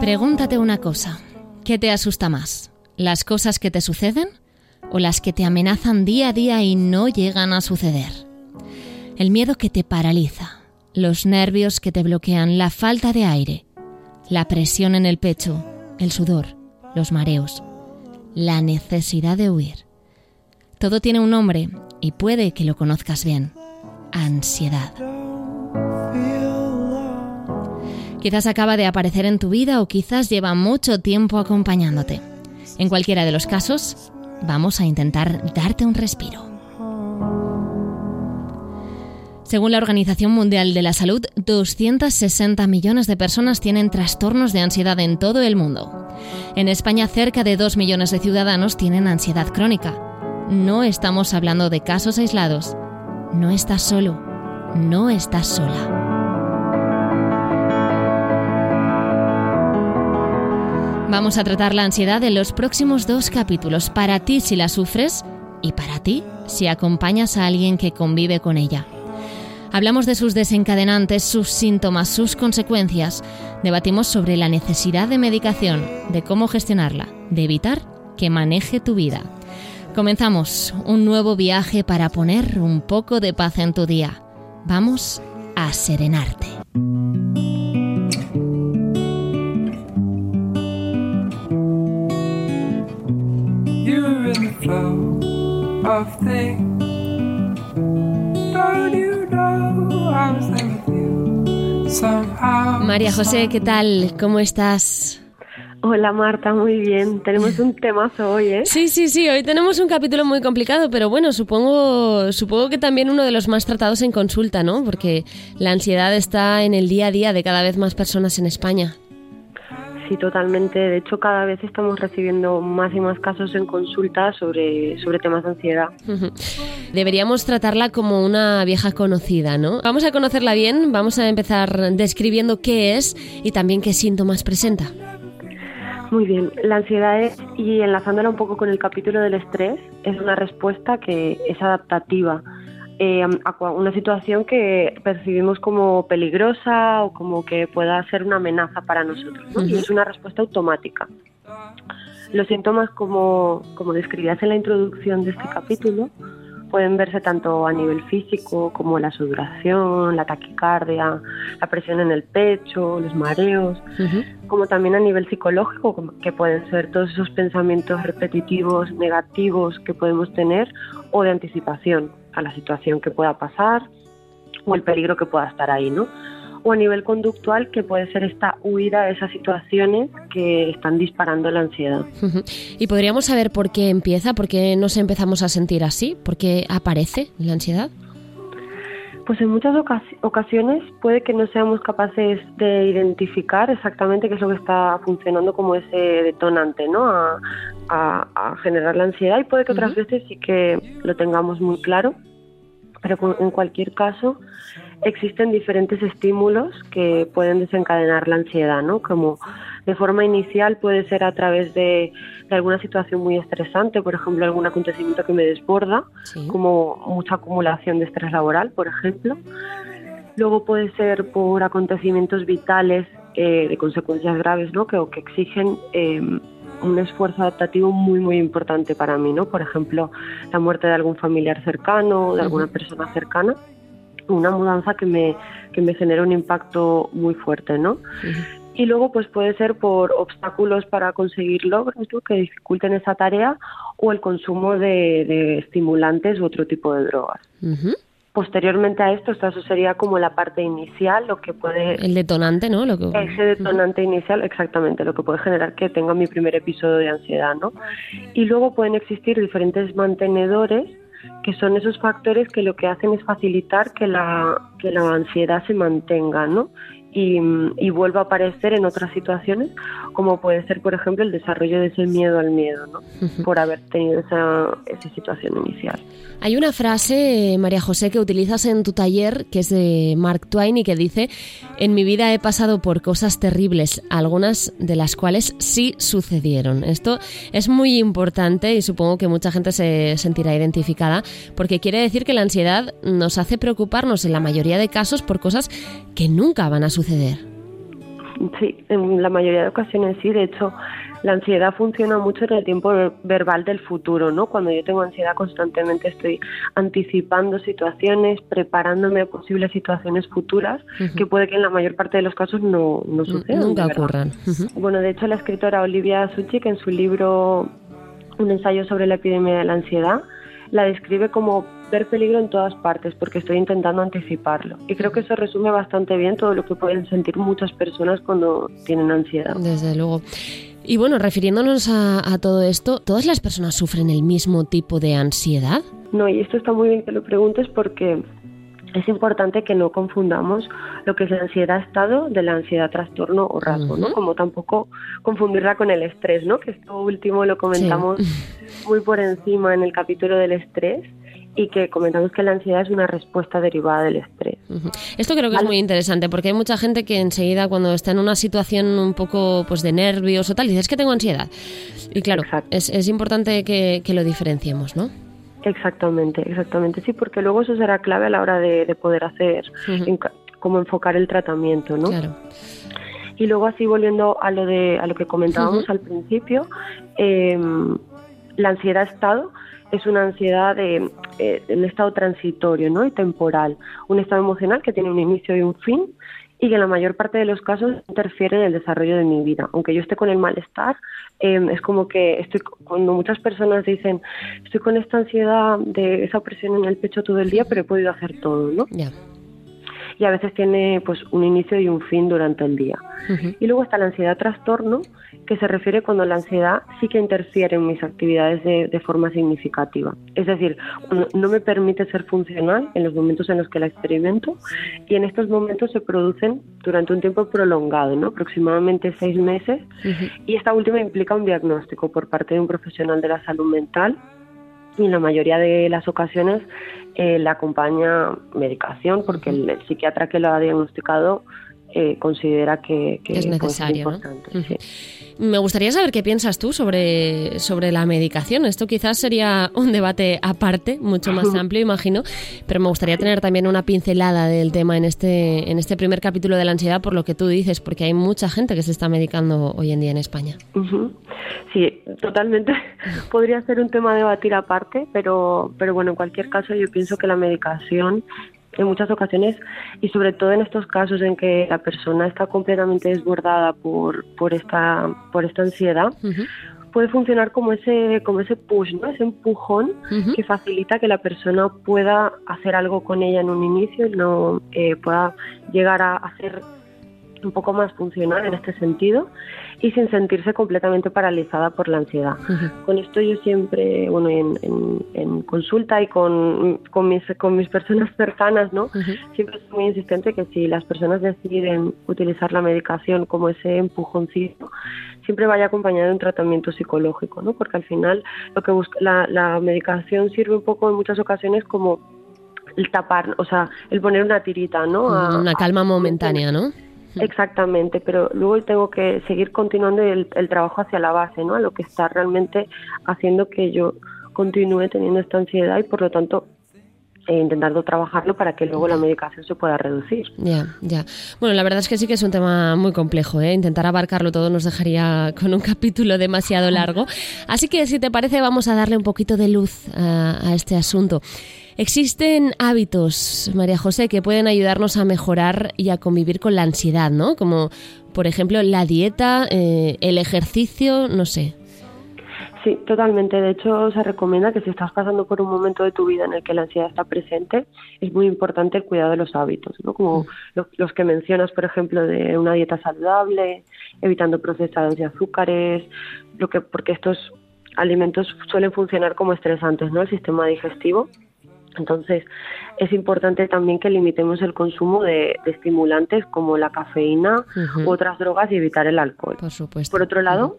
Pregúntate una cosa. ¿Qué te asusta más? ¿Las cosas que te suceden o las que te amenazan día a día y no llegan a suceder? El miedo que te paraliza, los nervios que te bloquean, la falta de aire, la presión en el pecho, el sudor, los mareos, la necesidad de huir. Todo tiene un nombre y puede que lo conozcas bien. Ansiedad. Quizás acaba de aparecer en tu vida o quizás lleva mucho tiempo acompañándote. En cualquiera de los casos, vamos a intentar darte un respiro. Según la Organización Mundial de la Salud, 260 millones de personas tienen trastornos de ansiedad en todo el mundo. En España, cerca de 2 millones de ciudadanos tienen ansiedad crónica. No estamos hablando de casos aislados. No estás solo. No estás sola. Vamos a tratar la ansiedad en los próximos dos capítulos, para ti si la sufres y para ti si acompañas a alguien que convive con ella. Hablamos de sus desencadenantes, sus síntomas, sus consecuencias. Debatimos sobre la necesidad de medicación, de cómo gestionarla, de evitar que maneje tu vida. Comenzamos un nuevo viaje para poner un poco de paz en tu día. Vamos a serenarte. María José, ¿qué tal? ¿Cómo estás? Hola Marta, muy bien. Tenemos un temazo hoy, ¿eh? Sí, sí, sí. Hoy tenemos un capítulo muy complicado, pero bueno, supongo, supongo que también uno de los más tratados en consulta, ¿no? Porque la ansiedad está en el día a día de cada vez más personas en España. Sí, totalmente. De hecho, cada vez estamos recibiendo más y más casos en consulta sobre, sobre temas de ansiedad. Deberíamos tratarla como una vieja conocida, ¿no? Vamos a conocerla bien, vamos a empezar describiendo qué es y también qué síntomas presenta. Muy bien, la ansiedad es, y enlazándola un poco con el capítulo del estrés, es una respuesta que es adaptativa eh, a una situación que percibimos como peligrosa o como que pueda ser una amenaza para nosotros. Y es una respuesta automática. Los síntomas, como, como describías en la introducción de este capítulo, pueden verse tanto a nivel físico como la sudoración, la taquicardia, la presión en el pecho, los mareos, como también a nivel psicológico, que pueden ser todos esos pensamientos repetitivos, negativos que podemos tener o de anticipación a la situación que pueda pasar o el peligro que pueda estar ahí, ¿no? O a nivel conductual, que puede ser esta huida de esas situaciones que están disparando la ansiedad. ¿Y podríamos saber por qué empieza? ¿Por qué nos empezamos a sentir así? ¿Por qué aparece la ansiedad? Pues en muchas ocasiones puede que no seamos capaces de identificar exactamente qué es lo que está funcionando como ese detonante, ¿no? A, generar la ansiedad y puede que otras veces sí que lo tengamos muy claro, pero en cualquier caso existen diferentes estímulos que pueden desencadenar la ansiedad, ¿no? Como de forma inicial puede ser a través de, alguna situación muy estresante, por ejemplo, algún acontecimiento que me desborda, como mucha acumulación de estrés laboral, por ejemplo. Luego puede ser por acontecimientos vitales eh, de consecuencias graves, ¿no? Que, que exigen em, un esfuerzo adaptativo muy muy importante para mí, ¿no? Por ejemplo, la muerte de algún familiar cercano, de alguna persona cercana, una mudanza que me que me genera un impacto muy fuerte, ¿no? y luego pues puede ser por obstáculos para conseguir logros que dificulten esa tarea o el consumo de, estimulantes u otro tipo de drogas. Posteriormente a esto, eso sería como la parte inicial, lo que puede... El detonante, ¿no? Lo que... Ese detonante inicial, exactamente, lo que puede generar que tenga mi primer episodio de ansiedad, ¿no? Y luego pueden existir diferentes mantenedores que son esos factores que lo que hacen es facilitar que la, que la ansiedad se mantenga, ¿no? Y, y, vuelva a aparecer en otras situaciones, como puede ser, por ejemplo, el desarrollo de ese miedo al miedo, ¿no? por haber tenido esa, esa situación inicial. Hay una frase, María José, que utilizas en tu taller, que es de Mark Twain y que dice, en mi vida he pasado por cosas terribles, algunas de las cuales sí sucedieron. Esto es muy importante y supongo que mucha gente se sentirá identificada, porque quiere decir que la ansiedad nos hace preocuparnos en la mayoría de casos por cosas que nunca van a suceder. Sí, en la mayoría de ocasiones sí. De hecho, la ansiedad funciona mucho en el tiempo verbal del futuro, ¿no? Cuando yo tengo ansiedad constantemente estoy anticipando situaciones, preparándome a posibles situaciones futuras, que puede que en la mayor parte de los casos no, no sucedan. Nunca ocurran. Bueno, de hecho la escritora Olivia Suchik en su libro Un ensayo sobre la epidemia de la ansiedad la describe como ver peligro en todas partes porque estoy intentando anticiparlo. Y creo que eso resume bastante bien todo lo que pueden sentir muchas personas cuando tienen ansiedad. Desde luego. Y bueno, refiriéndonos a, todo esto, ¿todas las personas sufren el mismo tipo de ansiedad? No, y esto está muy bien que lo preguntes porque es importante que no confundamos lo que es la ansiedad estado de la ansiedad trastorno o rasgo, ¿no? Como tampoco confundirla con el estrés, ¿no? Que esto último lo comentamos muy por encima en el capítulo del estrés y que comentamos que la ansiedad es una respuesta derivada del estrés. Esto creo que es muy interesante porque hay mucha gente que enseguida cuando está en una situación un poco pues de nervios o tal dice es que tengo ansiedad. Y claro, es, es, importante que, que lo diferenciemos, ¿no? Exactamente, exactamente, sí, porque luego eso será clave a la hora de, poder hacer, cómo enfocar el tratamiento, ¿no? Claro. Y luego así volviendo a lo de a lo que comentábamos al principio, em, la ansiedad estado es una ansiedad de, eh, un estado transitorio, ¿no? Y temporal, un estado emocional que tiene un inicio y un fin y que en la mayor parte de los casos interfiere en el desarrollo de mi vida. Aunque yo esté con el malestar, em, es como que estoy cuando muchas personas dicen estoy con esta ansiedad de esa presión en el pecho todo el día, pero he podido hacer todo, ¿no? Y a veces tiene pues un inicio y un fin durante el día. Y luego está la ansiedad trastorno, que se refiere cuando la ansiedad sí que interfiere en mis actividades de, forma significativa. Es decir, cuando no me permite ser funcional en los momentos en los que la experimento y en estos momentos se producen durante un tiempo prolongado, ¿no? aproximadamente seis meses, y esta última implica un diagnóstico por parte de un profesional de la salud mental y en la mayoría de las ocasiones eh, le acompaña medicación porque el, psiquiatra que lo ha diagnosticado eh, considera que, es necesario. Me gustaría saber qué piensas tú sobre, sobre la medicación. Esto quizás sería un debate aparte, mucho más amplio, imagino, pero me gustaría tener también una pincelada del tema en este, en este primer capítulo de la ansiedad, por lo que tú dices, porque hay mucha gente que se está medicando hoy en día en España. Sí, totalmente. Podría ser un tema a debatir aparte, pero, pero bueno, en cualquier caso yo pienso que la medicación en muchas ocasiones y sobre todo en estos casos en que la persona está completamente desbordada por, por esta por esta ansiedad puede funcionar como ese como ese push no ese empujón que facilita que la persona pueda hacer algo con ella en un inicio y no eh, pueda llegar a hacer un poco más funcional en este sentido y sin sentirse completamente paralizada por la ansiedad. Con esto yo siempre, bueno, en, consulta y con, con, mis, con mis personas cercanas, ¿no? Siempre soy muy insistente que si las personas deciden utilizar la medicación como ese empujoncito, siempre vaya acompañado de un tratamiento psicológico, ¿no? Porque al final lo que busca, la, la medicación sirve un poco en muchas ocasiones como el tapar, o sea, el poner una tirita, ¿no? una calma momentánea, ¿no? Exactamente, pero luego tengo que seguir continuando el, trabajo hacia la base, ¿no? A lo que está realmente haciendo que yo continúe teniendo esta ansiedad y por lo tanto e intentando trabajarlo para que luego la medicación se pueda reducir. Ya, ya. Bueno, la verdad es que sí que es un tema muy complejo, ¿eh? Intentar abarcarlo todo nos dejaría con un capítulo demasiado largo. Así que si te parece vamos a darle un poquito de luz a este asunto. Existen hábitos, María José, que pueden ayudarnos a mejorar y a convivir con la ansiedad, ¿no? Como, por ejemplo, la dieta, eh, el ejercicio, no sé. Sí, totalmente. De hecho, se recomienda que si estás pasando por un momento de tu vida en el que la ansiedad está presente, es muy importante el cuidado de los hábitos, ¿no? Como mm. los, que mencionas, por ejemplo, de una dieta saludable, evitando procesados de azúcares, lo que porque estos alimentos suelen funcionar como estresantes, ¿no? El sistema digestivo entonces, es importante también que limitemos el consumo de, estimulantes como la cafeína u otras drogas y evitar el alcohol. Por supuesto. Por otro lado,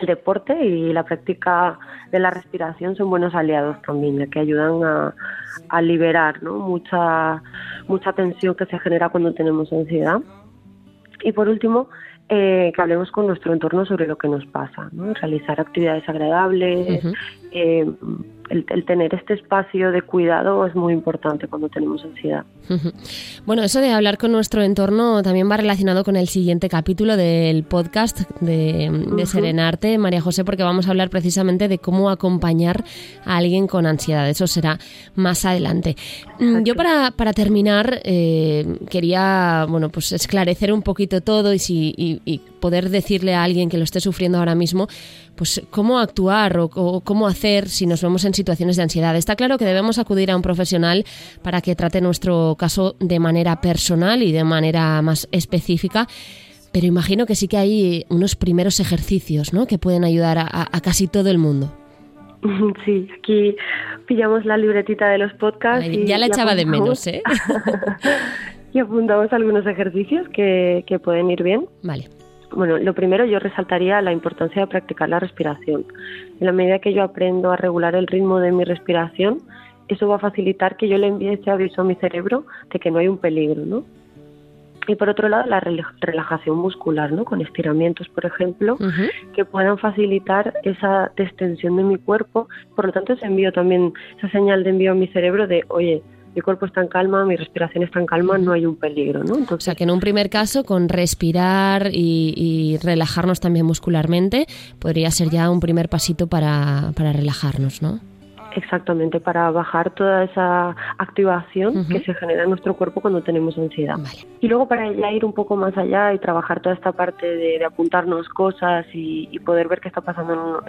el deporte y la práctica de la respiración son buenos aliados también, ya que ayudan a, liberar ¿no? mucha, mucha tensión que se genera cuando tenemos ansiedad. Y por último, eh, que hablemos con nuestro entorno sobre lo que nos pasa, ¿no? realizar actividades agradables, eh, el, tener este espacio de cuidado es muy importante cuando tenemos ansiedad. Bueno, eso de hablar con nuestro entorno también va relacionado con el siguiente capítulo del podcast de, Serenarte, María José, porque vamos a hablar precisamente de cómo acompañar a alguien con ansiedad. Eso será más adelante. Mm, yo para, para terminar eh, quería bueno pues esclarecer un poquito todo y, si, y poder decirle a alguien que lo esté sufriendo ahora mismo pues cómo actuar o, cómo hacer si nos vemos en situaciones de ansiedad. Está claro que debemos acudir a un profesional para que trate nuestro caso de manera personal y de manera más específica. Pero imagino que sí que hay unos primeros ejercicios ¿no? que pueden ayudar a, casi todo el mundo. Sí, aquí pillamos la libretita de los podcasts. ya la echaba de menos, ¿eh? y apuntamos algunos ejercicios que, que pueden ir bien. Vale. Bueno, lo primero yo resaltaría la importancia de practicar la respiración. En la medida que yo aprendo a regular el ritmo de mi respiración, eso va a facilitar que yo le envíe ese aviso a mi cerebro de que no hay un peligro, ¿no? Y por otro lado, la relajación muscular, ¿no? Con estiramientos, por ejemplo, que puedan facilitar esa distensión de mi cuerpo. Por lo tanto, ese envío también, esa señal de envío a mi cerebro de, oye, mi cuerpo está en calma, mi respiración está en calma, no hay un peligro, ¿no? o sea, que en un primer caso, con respirar y, relajarnos también muscularmente, podría ser ya un primer pasito para, para relajarnos, ¿no? Exactamente, para bajar toda esa activación que se genera en nuestro cuerpo cuando tenemos ansiedad. Y luego para ya ir un poco más allá y trabajar toda esta parte de, apuntarnos cosas y, poder ver qué está pasando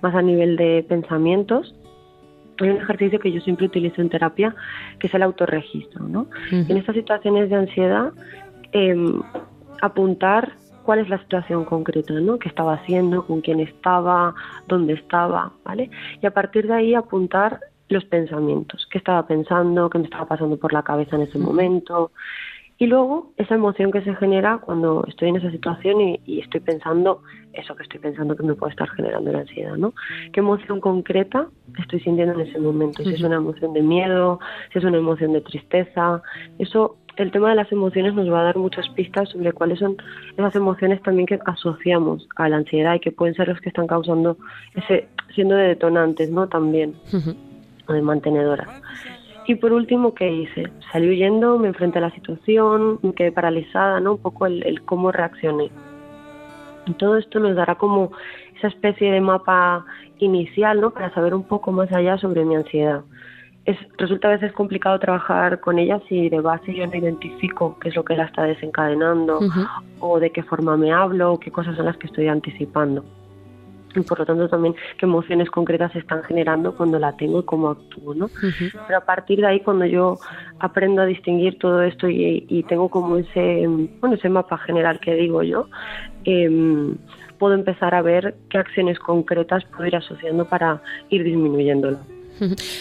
más a nivel de pensamientos, hay un ejercicio que yo siempre utilizo en terapia, que es el autorregistro. ¿no? En estas situaciones de ansiedad, em, apuntar cuál es la situación concreta, ¿no? ¿Qué estaba haciendo? ¿Con quién estaba? ¿Dónde estaba? ¿Vale? Y a partir de ahí apuntar los pensamientos, qué estaba pensando, qué me estaba pasando por la cabeza en ese momento, y luego esa emoción que se genera cuando estoy en esa situación y, estoy pensando eso que estoy pensando que me puede estar generando la ansiedad, ¿no? ¿Qué emoción concreta estoy sintiendo en ese momento? Si es una emoción de miedo, si es una emoción de tristeza, eso el tema de las emociones nos va a dar muchas pistas sobre cuáles son esas emociones también que asociamos a la ansiedad y que pueden ser los que están causando ese siendo de detonantes, ¿no? También o de mantenedoras. Y por último, ¿qué hice? Salí huyendo, me enfrenté a la situación, me quedé paralizada, ¿no? Un poco el, cómo reaccioné. Todo esto nos dará como esa especie de mapa inicial, ¿no? Para saber un poco más allá sobre mi ansiedad. Es, resulta a veces complicado trabajar con ella si de base yo no identifico qué es lo que la está desencadenando o de qué forma me hablo o qué cosas son las que estoy anticipando y por lo tanto también qué emociones concretas se están generando cuando la tengo y cómo actúo, ¿no? Pero a partir de ahí cuando yo aprendo a distinguir todo esto y, tengo como ese, bueno, ese mapa general que digo yo, em, puedo empezar a ver qué acciones concretas puedo ir asociando para ir disminuyéndolo.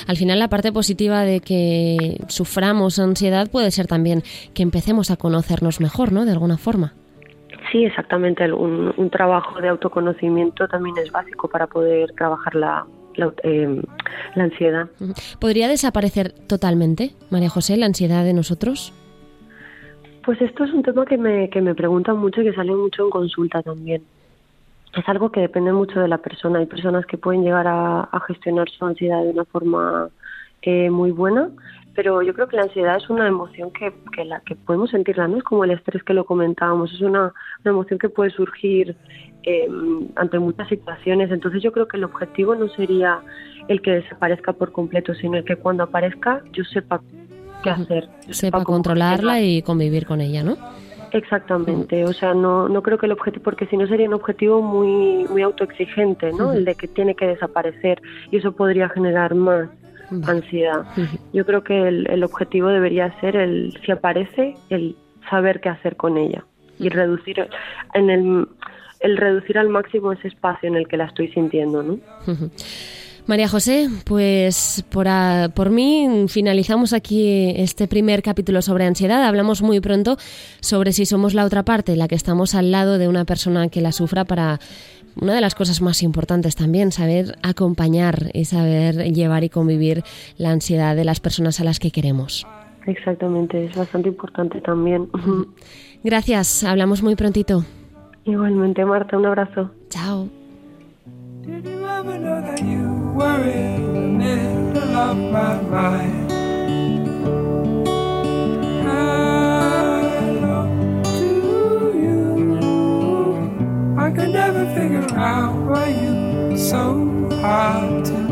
Al final la parte positiva de que suframos ansiedad puede ser también que empecemos a conocernos mejor, ¿no? De alguna forma. Sí, exactamente. Un, trabajo de autoconocimiento también es básico para poder trabajar la, eh, la, ansiedad. ¿Podría desaparecer totalmente, María José, la ansiedad de nosotros? Pues esto es un tema que me, que me preguntan mucho y que sale mucho en consulta también. Es algo que depende mucho de la persona. Hay personas que pueden llegar a, a gestionar su ansiedad de una forma eh, muy buena pero yo creo que la ansiedad es una emoción que, que, la, que podemos sentirla, ¿no? Es como el estrés que lo comentábamos, es una, una emoción que puede surgir eh, ante muchas situaciones. Entonces yo creo que el objetivo no sería el que desaparezca por completo, sino el que cuando aparezca yo sepa qué hacer. Sepa, controlarla y convivir con ella, ¿no? Exactamente, o sea, no, no creo que el objetivo, porque si no sería un objetivo muy, muy autoexigente, ¿no? El de que tiene que desaparecer y eso podría generar más ansiedad. Yo creo que el, objetivo debería ser el, si aparece, el saber qué hacer con ella y reducir en el, el reducir al máximo ese espacio en el que la estoy sintiendo, ¿no? María José, pues por, por mí finalizamos aquí este primer capítulo sobre ansiedad. Hablamos muy pronto sobre si somos la otra parte, la que estamos al lado de una persona que la sufra para una de las cosas más importantes también, saber acompañar y saber llevar y convivir la ansiedad de las personas a las que queremos. Exactamente, es bastante importante también. Gracias, hablamos muy prontito. Igualmente, Marta, un abrazo. Chao. worry in the middle of my mind. could never figure out why you so hard to